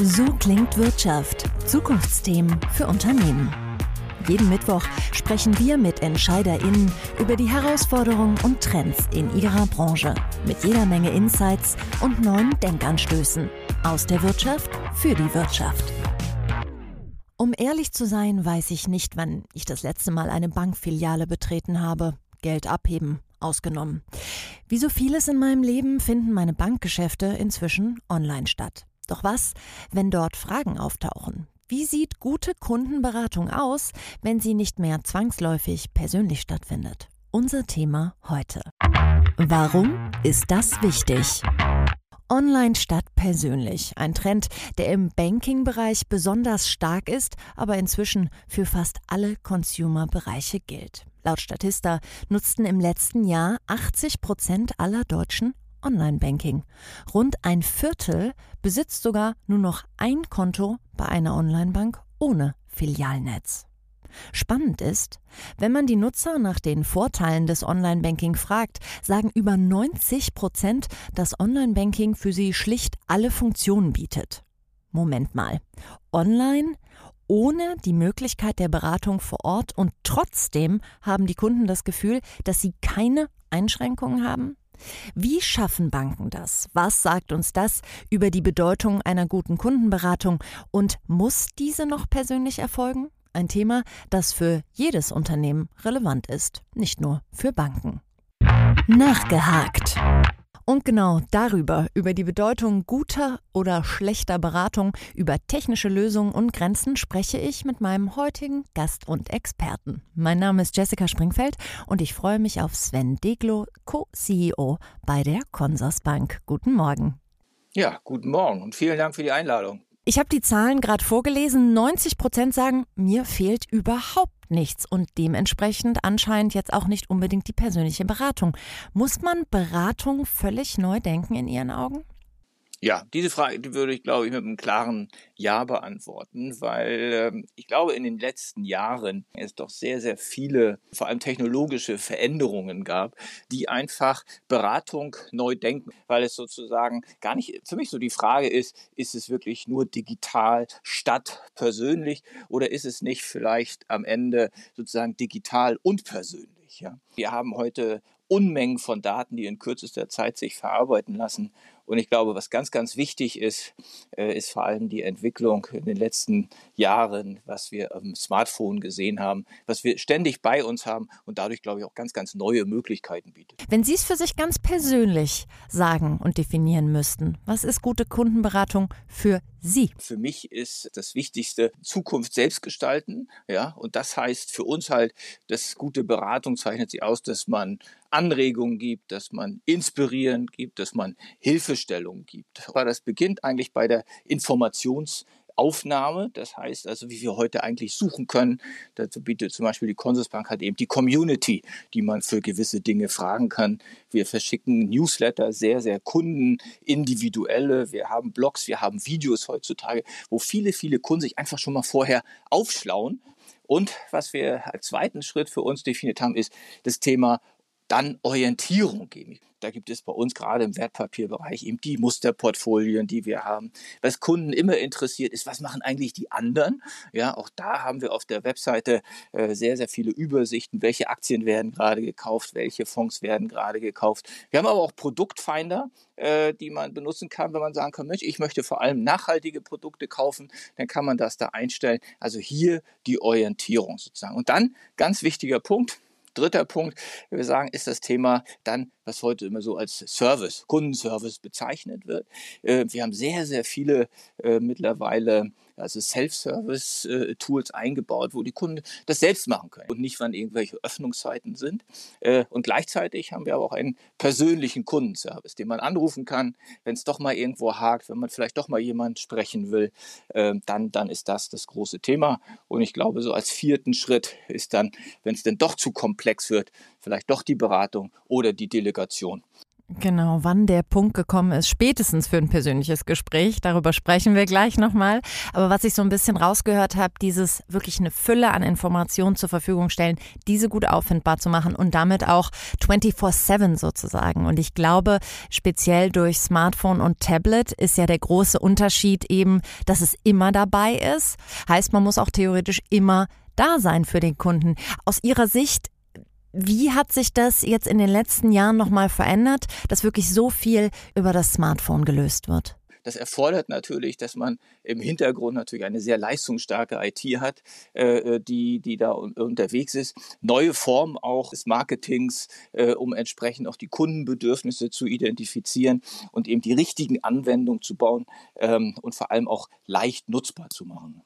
So klingt Wirtschaft. Zukunftsthemen für Unternehmen. Jeden Mittwoch sprechen wir mit EntscheiderInnen über die Herausforderungen und Trends in ihrer Branche. Mit jeder Menge Insights und neuen Denkanstößen. Aus der Wirtschaft für die Wirtschaft. Um ehrlich zu sein, weiß ich nicht, wann ich das letzte Mal eine Bankfiliale betreten habe. Geld abheben, ausgenommen. Wie so vieles in meinem Leben finden meine Bankgeschäfte inzwischen online statt. Doch was, wenn dort Fragen auftauchen? Wie sieht gute Kundenberatung aus, wenn sie nicht mehr zwangsläufig persönlich stattfindet? Unser Thema heute. Warum ist das wichtig? Online statt persönlich. Ein Trend, der im Banking-Bereich besonders stark ist, aber inzwischen für fast alle Consumer-Bereiche gilt. Laut Statista nutzten im letzten Jahr 80 Prozent aller Deutschen Online-Banking. Rund ein Viertel besitzt sogar nur noch ein Konto bei einer Online-Bank ohne Filialnetz. Spannend ist, wenn man die Nutzer nach den Vorteilen des Online-Banking fragt, sagen über 90 Prozent, dass Online-Banking für sie schlicht alle Funktionen bietet. Moment mal. Online ohne die Möglichkeit der Beratung vor Ort und trotzdem haben die Kunden das Gefühl, dass sie keine Einschränkungen haben? Wie schaffen Banken das? Was sagt uns das über die Bedeutung einer guten Kundenberatung und muss diese noch persönlich erfolgen? Ein Thema, das für jedes Unternehmen relevant ist, nicht nur für Banken. Nachgehakt. Und genau darüber, über die Bedeutung guter oder schlechter Beratung, über technische Lösungen und Grenzen spreche ich mit meinem heutigen Gast und Experten. Mein Name ist Jessica Springfeld und ich freue mich auf Sven Deglo, Co-CEO bei der Consorsbank. Guten Morgen. Ja, guten Morgen und vielen Dank für die Einladung. Ich habe die Zahlen gerade vorgelesen. 90 Prozent sagen, mir fehlt überhaupt nichts und dementsprechend anscheinend jetzt auch nicht unbedingt die persönliche Beratung. Muss man Beratung völlig neu denken in Ihren Augen? Ja, diese Frage die würde ich, glaube ich, mit einem klaren Ja beantworten, weil ähm, ich glaube, in den letzten Jahren es doch sehr, sehr viele, vor allem technologische Veränderungen gab, die einfach Beratung neu denken, weil es sozusagen gar nicht für mich so die Frage ist, ist es wirklich nur digital statt persönlich oder ist es nicht vielleicht am Ende sozusagen digital und persönlich? Ja? Wir haben heute Unmengen von Daten, die in kürzester Zeit sich verarbeiten lassen. Und ich glaube, was ganz, ganz wichtig ist, äh, ist vor allem die Entwicklung in den letzten Jahren, was wir am Smartphone gesehen haben, was wir ständig bei uns haben und dadurch, glaube ich, auch ganz, ganz neue Möglichkeiten bietet. Wenn Sie es für sich ganz persönlich sagen und definieren müssten, was ist gute Kundenberatung für Sie? Für mich ist das Wichtigste Zukunft selbst gestalten. Ja, und das heißt für uns halt, dass gute Beratung zeichnet sie aus, dass man Anregungen gibt, dass man inspirieren gibt, dass man Hilfestellungen gibt. Aber das beginnt eigentlich bei der Informations- Aufnahme, das heißt also, wie wir heute eigentlich suchen können. Dazu bietet zum Beispiel die Consusbank hat eben die Community, die man für gewisse Dinge fragen kann. Wir verschicken Newsletter, sehr, sehr kundenindividuelle. Wir haben Blogs, wir haben Videos heutzutage, wo viele, viele Kunden sich einfach schon mal vorher aufschlauen. Und was wir als zweiten Schritt für uns definiert haben, ist das Thema dann Orientierung geben. Da gibt es bei uns gerade im Wertpapierbereich eben die Musterportfolien, die wir haben. Was Kunden immer interessiert ist, was machen eigentlich die anderen? Ja, auch da haben wir auf der Webseite äh, sehr, sehr viele Übersichten, welche Aktien werden gerade gekauft, welche Fonds werden gerade gekauft. Wir haben aber auch Produktfinder, äh, die man benutzen kann, wenn man sagen kann, Mensch, ich möchte vor allem nachhaltige Produkte kaufen, dann kann man das da einstellen. Also hier die Orientierung sozusagen. Und dann, ganz wichtiger Punkt, dritter Punkt, wir sagen, ist das Thema dann, was heute immer so als Service, Kundenservice bezeichnet wird. Äh, wir haben sehr, sehr viele äh, mittlerweile also Self-Service-Tools eingebaut, wo die Kunden das selbst machen können und nicht, wann irgendwelche Öffnungszeiten sind. Äh, und gleichzeitig haben wir aber auch einen persönlichen Kundenservice, den man anrufen kann, wenn es doch mal irgendwo hakt, wenn man vielleicht doch mal jemand sprechen will, dann, dann ist das das große Thema. Und ich glaube, so als vierten Schritt ist dann, wenn es denn doch zu komplex wird, vielleicht doch die Beratung oder die Delegation. Genau, wann der Punkt gekommen ist, spätestens für ein persönliches Gespräch, darüber sprechen wir gleich nochmal. Aber was ich so ein bisschen rausgehört habe, dieses wirklich eine Fülle an Informationen zur Verfügung stellen, diese gut auffindbar zu machen und damit auch 24-7 sozusagen. Und ich glaube, speziell durch Smartphone und Tablet ist ja der große Unterschied eben, dass es immer dabei ist. Heißt, man muss auch theoretisch immer da sein für den Kunden. Aus Ihrer Sicht wie hat sich das jetzt in den letzten Jahren nochmal verändert, dass wirklich so viel über das Smartphone gelöst wird? Das erfordert natürlich, dass man im Hintergrund natürlich eine sehr leistungsstarke IT hat, äh, die, die da unterwegs ist. Neue Formen auch des Marketings, äh, um entsprechend auch die Kundenbedürfnisse zu identifizieren und eben die richtigen Anwendungen zu bauen ähm, und vor allem auch leicht nutzbar zu machen.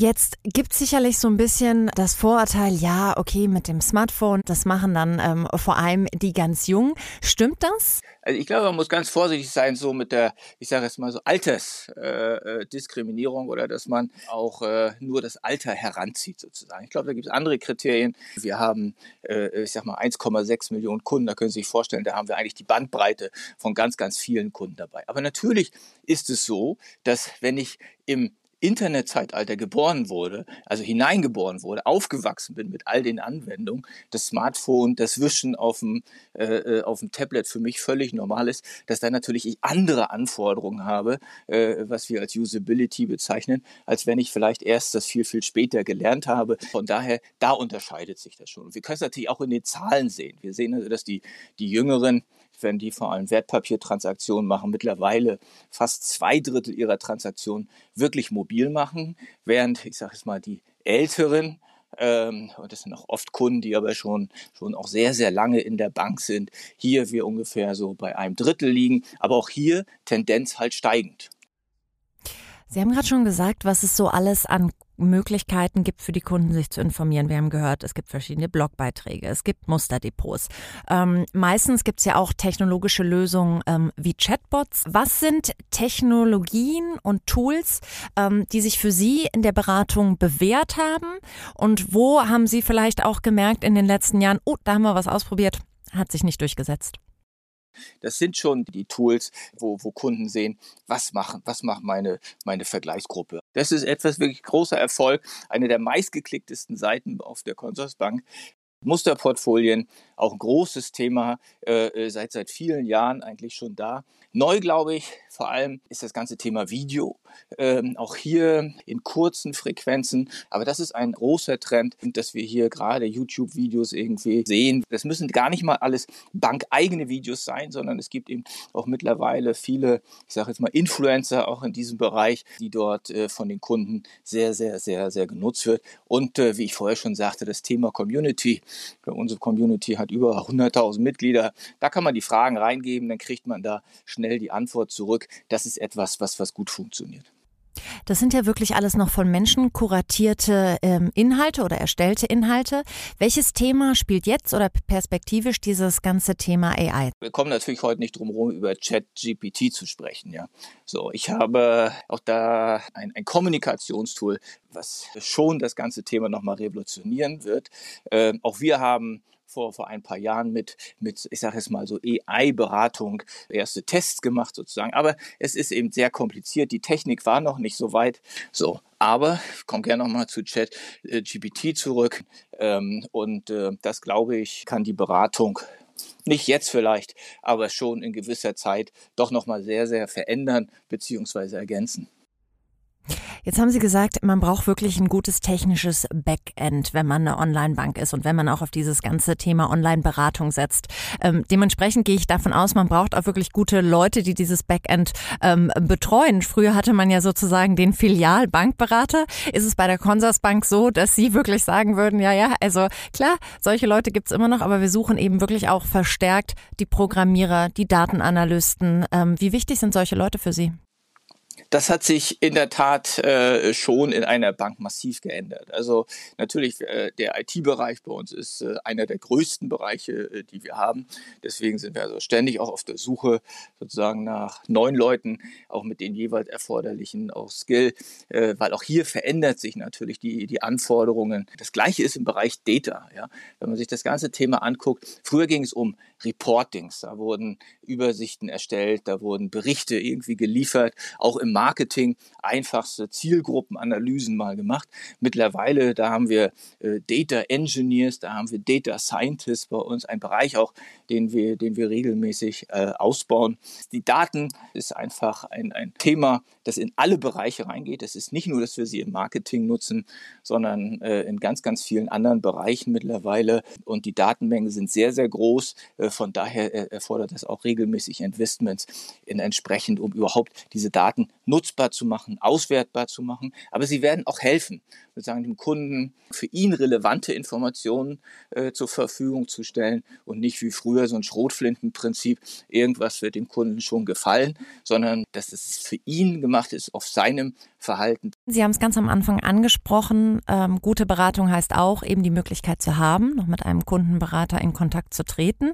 Jetzt gibt sicherlich so ein bisschen das Vorurteil, ja, okay, mit dem Smartphone, das machen dann ähm, vor allem die ganz Jungen. Stimmt das? Also ich glaube, man muss ganz vorsichtig sein, so mit der, ich sage jetzt mal so Altersdiskriminierung äh, äh oder dass man auch äh, nur das Alter heranzieht sozusagen. Ich glaube, da gibt es andere Kriterien. Wir haben, äh, ich sag mal, 1,6 Millionen Kunden. Da können Sie sich vorstellen, da haben wir eigentlich die Bandbreite von ganz, ganz vielen Kunden dabei. Aber natürlich ist es so, dass wenn ich im Internetzeitalter geboren wurde, also hineingeboren wurde, aufgewachsen bin mit all den Anwendungen, das Smartphone, das Wischen auf dem, äh, äh, auf dem Tablet für mich völlig normal ist, dass da natürlich ich andere Anforderungen habe, äh, was wir als Usability bezeichnen, als wenn ich vielleicht erst das viel, viel später gelernt habe. Von daher, da unterscheidet sich das schon. Und wir können es natürlich auch in den Zahlen sehen. Wir sehen also, dass die, die Jüngeren wenn die vor allem Wertpapiertransaktionen machen, mittlerweile fast zwei Drittel ihrer Transaktionen wirklich mobil machen, während, ich sage jetzt mal, die Älteren, ähm, und das sind auch oft Kunden, die aber schon, schon auch sehr, sehr lange in der Bank sind, hier wir ungefähr so bei einem Drittel liegen, aber auch hier Tendenz halt steigend. Sie haben gerade schon gesagt, was es so alles an Möglichkeiten gibt für die Kunden, sich zu informieren. Wir haben gehört, es gibt verschiedene Blogbeiträge, es gibt Musterdepots. Ähm, meistens gibt es ja auch technologische Lösungen ähm, wie Chatbots. Was sind Technologien und Tools, ähm, die sich für Sie in der Beratung bewährt haben? Und wo haben Sie vielleicht auch gemerkt in den letzten Jahren, oh, da haben wir was ausprobiert, hat sich nicht durchgesetzt? Das sind schon die Tools, wo, wo Kunden sehen, was machen, was macht meine, meine Vergleichsgruppe. Das ist etwas wirklich großer Erfolg. Eine der meistgeklicktesten Seiten auf der Consorsbank. Musterportfolien, auch ein großes Thema, äh, äh, seit seit vielen Jahren eigentlich schon da. Neu, glaube ich, vor allem ist das ganze Thema Video. Ähm, auch hier in kurzen Frequenzen. Aber das ist ein großer Trend, dass wir hier gerade YouTube-Videos irgendwie sehen. Das müssen gar nicht mal alles bankeigene Videos sein, sondern es gibt eben auch mittlerweile viele, ich sage jetzt mal, Influencer auch in diesem Bereich, die dort äh, von den Kunden sehr, sehr, sehr, sehr genutzt wird. Und äh, wie ich vorher schon sagte, das Thema Community. Unsere Community hat über 100.000 Mitglieder. Da kann man die Fragen reingeben, dann kriegt man da schnell die Antwort zurück. Das ist etwas, was, was gut funktioniert. Das sind ja wirklich alles noch von Menschen kuratierte ähm, Inhalte oder erstellte Inhalte. Welches Thema spielt jetzt oder perspektivisch dieses ganze Thema AI? Wir kommen natürlich heute nicht drum herum, über Chat-GPT zu sprechen. Ja, so ich habe auch da ein, ein Kommunikationstool, was schon das ganze Thema nochmal revolutionieren wird. Ähm, auch wir haben vor, vor ein paar Jahren mit, mit ich sage jetzt mal so AI-Beratung erste Tests gemacht sozusagen. Aber es ist eben sehr kompliziert. Die Technik war noch nicht so weit. So, aber ich komme gerne nochmal zu Chat äh, GPT zurück. Ähm, und äh, das, glaube ich, kann die Beratung nicht jetzt vielleicht, aber schon in gewisser Zeit doch nochmal sehr, sehr verändern bzw. ergänzen. Jetzt haben Sie gesagt, man braucht wirklich ein gutes technisches Backend, wenn man eine Online-Bank ist und wenn man auch auf dieses ganze Thema Online-Beratung setzt. Ähm, dementsprechend gehe ich davon aus, man braucht auch wirklich gute Leute, die dieses Backend ähm, betreuen. Früher hatte man ja sozusagen den Filialbankberater. Ist es bei der Consorsbank so, dass Sie wirklich sagen würden, ja, ja, also klar, solche Leute gibt's immer noch, aber wir suchen eben wirklich auch verstärkt die Programmierer, die Datenanalysten. Ähm, wie wichtig sind solche Leute für Sie? Das hat sich in der Tat äh, schon in einer Bank massiv geändert. Also natürlich, äh, der IT-Bereich bei uns ist äh, einer der größten Bereiche, äh, die wir haben. Deswegen sind wir also ständig auch auf der Suche sozusagen nach neuen Leuten, auch mit den jeweils erforderlichen auch Skill, äh, weil auch hier verändert sich natürlich die, die Anforderungen. Das gleiche ist im Bereich Data. Ja? Wenn man sich das ganze Thema anguckt, früher ging es um Reportings, da wurden Übersichten erstellt, da wurden Berichte irgendwie geliefert, auch im Marketing einfachste Zielgruppenanalysen mal gemacht. Mittlerweile, da haben wir äh, Data Engineers, da haben wir Data Scientists bei uns, ein Bereich auch, den wir, den wir regelmäßig äh, ausbauen. Die Daten ist einfach ein, ein Thema, das in alle Bereiche reingeht. Es ist nicht nur, dass wir sie im Marketing nutzen, sondern äh, in ganz, ganz vielen anderen Bereichen mittlerweile. Und die Datenmengen sind sehr, sehr groß. Äh, von daher äh, erfordert es auch regelmäßig Investments in entsprechend, um überhaupt diese Daten nutzbar zu machen, auswertbar zu machen. Aber sie werden auch helfen, sozusagen dem Kunden für ihn relevante Informationen äh, zur Verfügung zu stellen und nicht wie früher so ein Schrotflintenprinzip, irgendwas wird dem Kunden schon gefallen, sondern dass es für ihn gemacht ist auf seinem Verhalten. Sie haben es ganz am Anfang angesprochen. Ähm, gute Beratung heißt auch, eben die Möglichkeit zu haben, noch mit einem Kundenberater in Kontakt zu treten.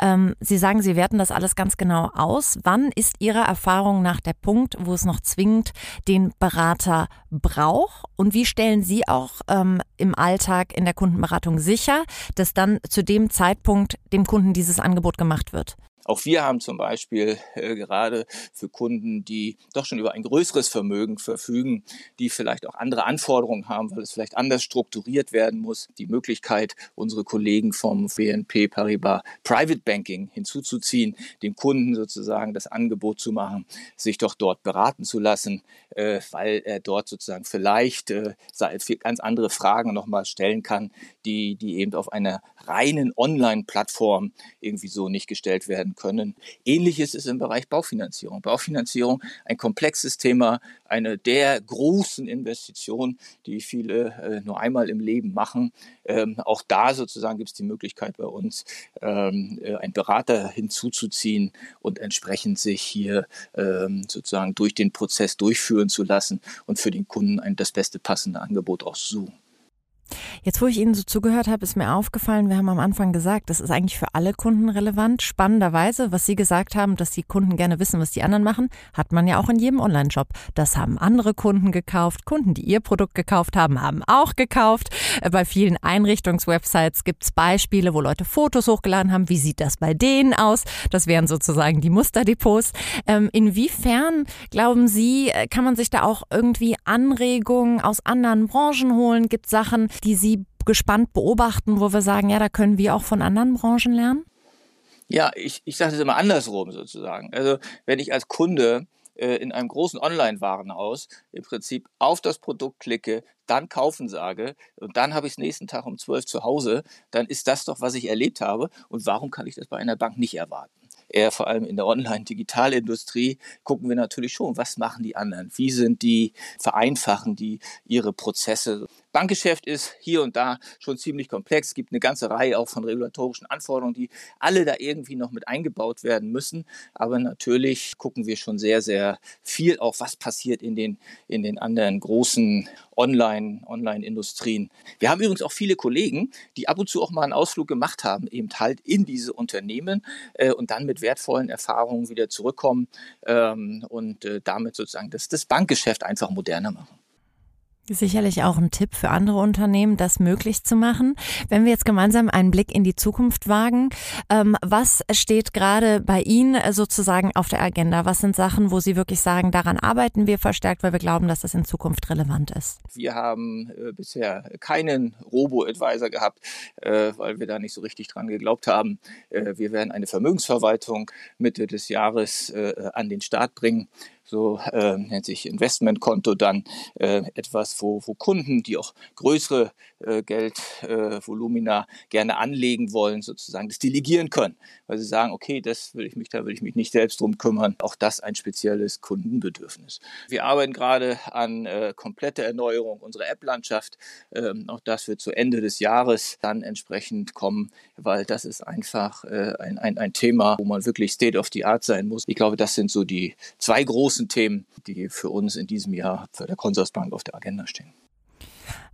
Ähm, Sie sagen, Sie werten das alles ganz genau aus. Wann ist Ihrer Erfahrung nach der Punkt, wo es noch zwingend den Berater braucht? Und wie stellen Sie auch ähm, im Alltag in der Kundenberatung sicher, dass dann zu dem Zeitpunkt dem Kunden dieses Angebot gemacht wird? Auch wir haben zum Beispiel äh, gerade für Kunden, die doch schon über ein größeres Vermögen verfügen, die vielleicht auch andere Anforderungen haben, weil es vielleicht anders strukturiert werden muss, die Möglichkeit, unsere Kollegen vom BNP Paribas Private Banking hinzuzuziehen, dem Kunden sozusagen das Angebot zu machen, sich doch dort beraten zu lassen, äh, weil er dort sozusagen vielleicht äh, ganz andere Fragen nochmal stellen kann, die, die eben auf einer reinen Online-Plattform irgendwie so nicht gestellt werden können. Ähnliches ist im Bereich Baufinanzierung. Baufinanzierung, ein komplexes Thema, eine der großen Investitionen, die viele äh, nur einmal im Leben machen. Ähm, auch da sozusagen gibt es die Möglichkeit bei uns, ähm, äh, einen Berater hinzuzuziehen und entsprechend sich hier ähm, sozusagen durch den Prozess durchführen zu lassen und für den Kunden ein, das beste passende Angebot auszusuchen. Jetzt, wo ich Ihnen so zugehört habe, ist mir aufgefallen, wir haben am Anfang gesagt, das ist eigentlich für alle Kunden relevant. Spannenderweise, was Sie gesagt haben, dass die Kunden gerne wissen, was die anderen machen, hat man ja auch in jedem Online-Shop. Das haben andere Kunden gekauft. Kunden, die ihr Produkt gekauft haben, haben auch gekauft. Äh, bei vielen Einrichtungswebsites gibt es Beispiele, wo Leute Fotos hochgeladen haben. Wie sieht das bei denen aus? Das wären sozusagen die Musterdepots. Ähm, inwiefern, glauben Sie, äh, kann man sich da auch irgendwie Anregungen aus anderen Branchen holen? Gibt Sachen, die Sie gespannt beobachten, wo wir sagen, ja, da können wir auch von anderen Branchen lernen? Ja, ich, ich sage das immer andersrum sozusagen. Also wenn ich als Kunde äh, in einem großen Online-Warenhaus im Prinzip auf das Produkt klicke, dann kaufen sage und dann habe ich es nächsten Tag um 12 zu Hause, dann ist das doch, was ich erlebt habe. Und warum kann ich das bei einer Bank nicht erwarten? eher vor allem in der Online-Digitalindustrie, gucken wir natürlich schon, was machen die anderen? Wie sind die, vereinfachen die ihre Prozesse? Bankgeschäft ist hier und da schon ziemlich komplex. Es gibt eine ganze Reihe auch von regulatorischen Anforderungen, die alle da irgendwie noch mit eingebaut werden müssen. Aber natürlich gucken wir schon sehr, sehr viel auch, was passiert in den, in den anderen großen Online, Online-Industrien. Wir haben übrigens auch viele Kollegen, die ab und zu auch mal einen Ausflug gemacht haben, eben halt in diese Unternehmen äh, und dann mit wertvollen Erfahrungen wieder zurückkommen ähm, und äh, damit sozusagen das, das Bankgeschäft einfach moderner machen. Sicherlich auch ein Tipp für andere Unternehmen, das möglich zu machen. Wenn wir jetzt gemeinsam einen Blick in die Zukunft wagen, ähm, was steht gerade bei Ihnen sozusagen auf der Agenda? Was sind Sachen, wo Sie wirklich sagen, daran arbeiten wir verstärkt, weil wir glauben, dass das in Zukunft relevant ist? Wir haben äh, bisher keinen Robo-Advisor gehabt, äh, weil wir da nicht so richtig dran geglaubt haben. Äh, wir werden eine Vermögensverwaltung Mitte des Jahres an den Start bringen so äh, nennt sich Investmentkonto dann äh, etwas, wo, wo Kunden, die auch größere äh, Geldvolumina äh, gerne anlegen wollen, sozusagen das delegieren können, weil sie sagen, okay, das will ich mich, da will ich mich nicht selbst drum kümmern. Auch das ein spezielles Kundenbedürfnis. Wir arbeiten gerade an äh, kompletter Erneuerung unserer App-Landschaft. Ähm, auch das wird zu Ende des Jahres dann entsprechend kommen, weil das ist einfach äh, ein, ein, ein Thema, wo man wirklich State of the Art sein muss. Ich glaube, das sind so die zwei großen Themen, die für uns in diesem Jahr für der Consorsbank auf der Agenda stehen.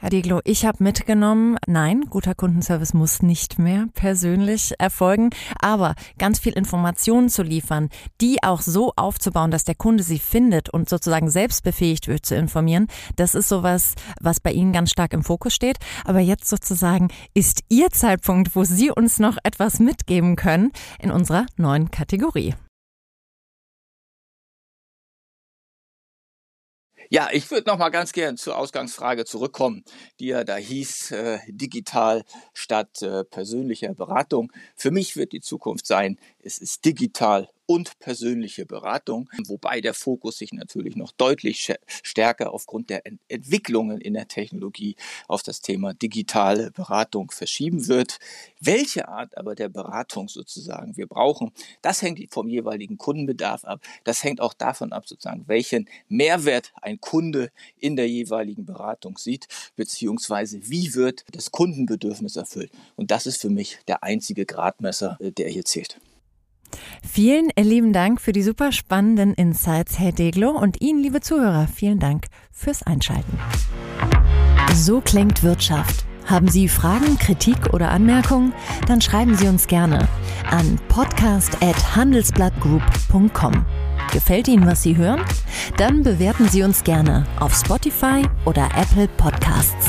Herr Dieglo, ich habe mitgenommen, nein, guter Kundenservice muss nicht mehr persönlich erfolgen, aber ganz viel Informationen zu liefern, die auch so aufzubauen, dass der Kunde sie findet und sozusagen selbst befähigt wird zu informieren, das ist sowas, was bei Ihnen ganz stark im Fokus steht. Aber jetzt sozusagen ist Ihr Zeitpunkt, wo Sie uns noch etwas mitgeben können in unserer neuen Kategorie. Ja, ich würde noch mal ganz gern zur Ausgangsfrage zurückkommen, die ja da hieß, äh, digital statt äh, persönlicher Beratung. Für mich wird die Zukunft sein, es ist digital und persönliche Beratung, wobei der Fokus sich natürlich noch deutlich stärker aufgrund der Entwicklungen in der Technologie auf das Thema digitale Beratung verschieben wird. Welche Art aber der Beratung sozusagen wir brauchen, das hängt vom jeweiligen Kundenbedarf ab. Das hängt auch davon ab, sozusagen, welchen Mehrwert ein Kunde in der jeweiligen Beratung sieht, beziehungsweise wie wird das Kundenbedürfnis erfüllt. Und das ist für mich der einzige Gradmesser, äh, der hier zählt. Vielen lieben Dank für die super spannenden Insights, Herr Deglo, und Ihnen, liebe Zuhörer, vielen Dank fürs Einschalten. So klingt Wirtschaft. Haben Sie Fragen, Kritik oder Anmerkungen? Dann schreiben Sie uns gerne an podcast@handelsblattgroup.com. Gefällt Ihnen, was Sie hören? Dann bewerten Sie uns gerne auf Spotify oder Apple Podcasts.